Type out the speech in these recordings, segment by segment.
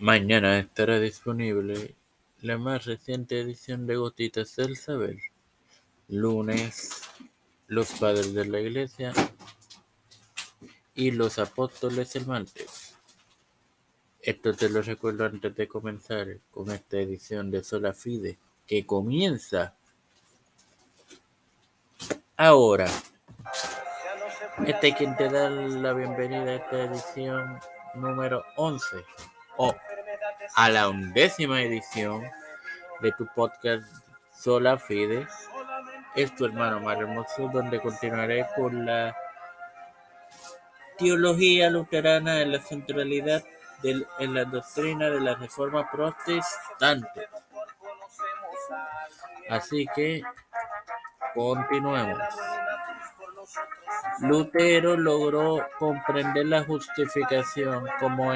Mañana estará disponible la más reciente edición de Gotitas del Saber. Lunes, los padres de la iglesia y los apóstoles el martes. Esto te lo recuerdo antes de comenzar con esta edición de Sola Fide, que comienza ahora. Este es quien te da la bienvenida a esta edición número 11 o a la undécima edición de tu podcast Sola Fide. Es tu hermano más hermoso, donde continuaré con la teología luterana en la centralidad del, en la doctrina de la reforma protestante. Así que continuemos. Lutero logró comprender la justificación como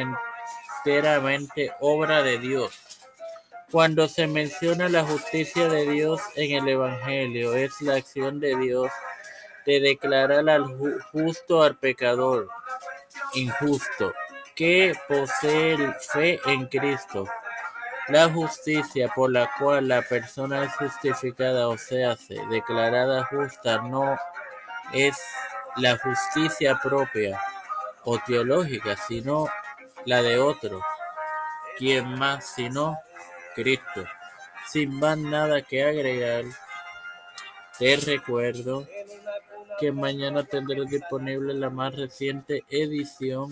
enteramente obra de Dios. Cuando se menciona la justicia de Dios en el Evangelio, es la acción de Dios de declarar al justo al pecador injusto que posee fe en Cristo. La justicia por la cual la persona es justificada o se hace declarada justa no es la justicia propia o teológica, sino la de otro. ¿Quién más sino Cristo? Sin más nada que agregar, te recuerdo que mañana tendré disponible la más reciente edición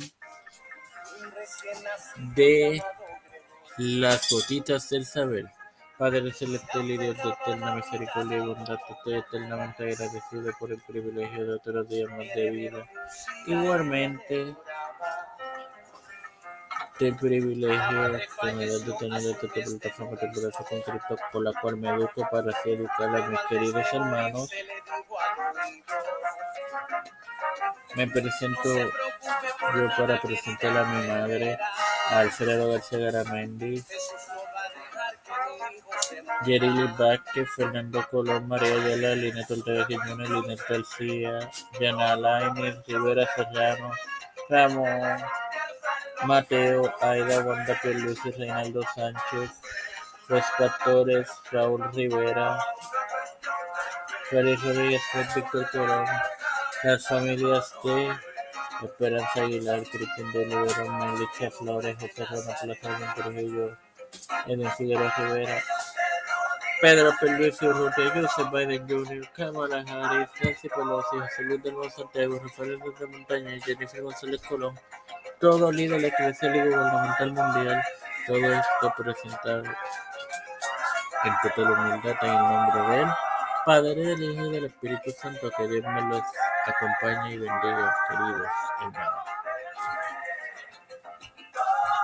de Las Gotitas del Saber. Padre celestial y Dios de eterna misericordia y bondad, estoy eternamente agradecido por el privilegio de otros días más de vida. Igualmente, del privilegio que de tener esta plataforma temporal con Cristo, por la cual me educo para así educar a mis queridos hermanos. Me presento yo para presentar a mi madre, Alfredo García Garamendi, Yerili Vázquez, Fernando Colón, María Ayala, Linet Ortega Quiñones, Linet García, Yana Alaini, Rivera Serrano, Ramón, Mateo, Aida, Wanda Pierluisi, Reinaldo Sánchez, Los Pastores, Raúl Rivera, Félix Rodríguez, Víctor Colón, las familias de Esperanza Aguilar, Cristian de Olivera, Melicha Flores, José Rona Plaza, Trujillo, Eden Figueroa Rivera, Pedro Pierluisi Urrutia, Joseph Biden Jr., Kamala Harris, Nancy Pelosi, José Luis del Santiago, Rafael de Montaña y Jennifer González Colón, todo líder eclesial y gubernamental mundial, todo esto presentado en total humildad en el nombre de él, Padre, del Hijo y del Espíritu Santo, que Dios me los acompañe y bendiga, queridos hermanos.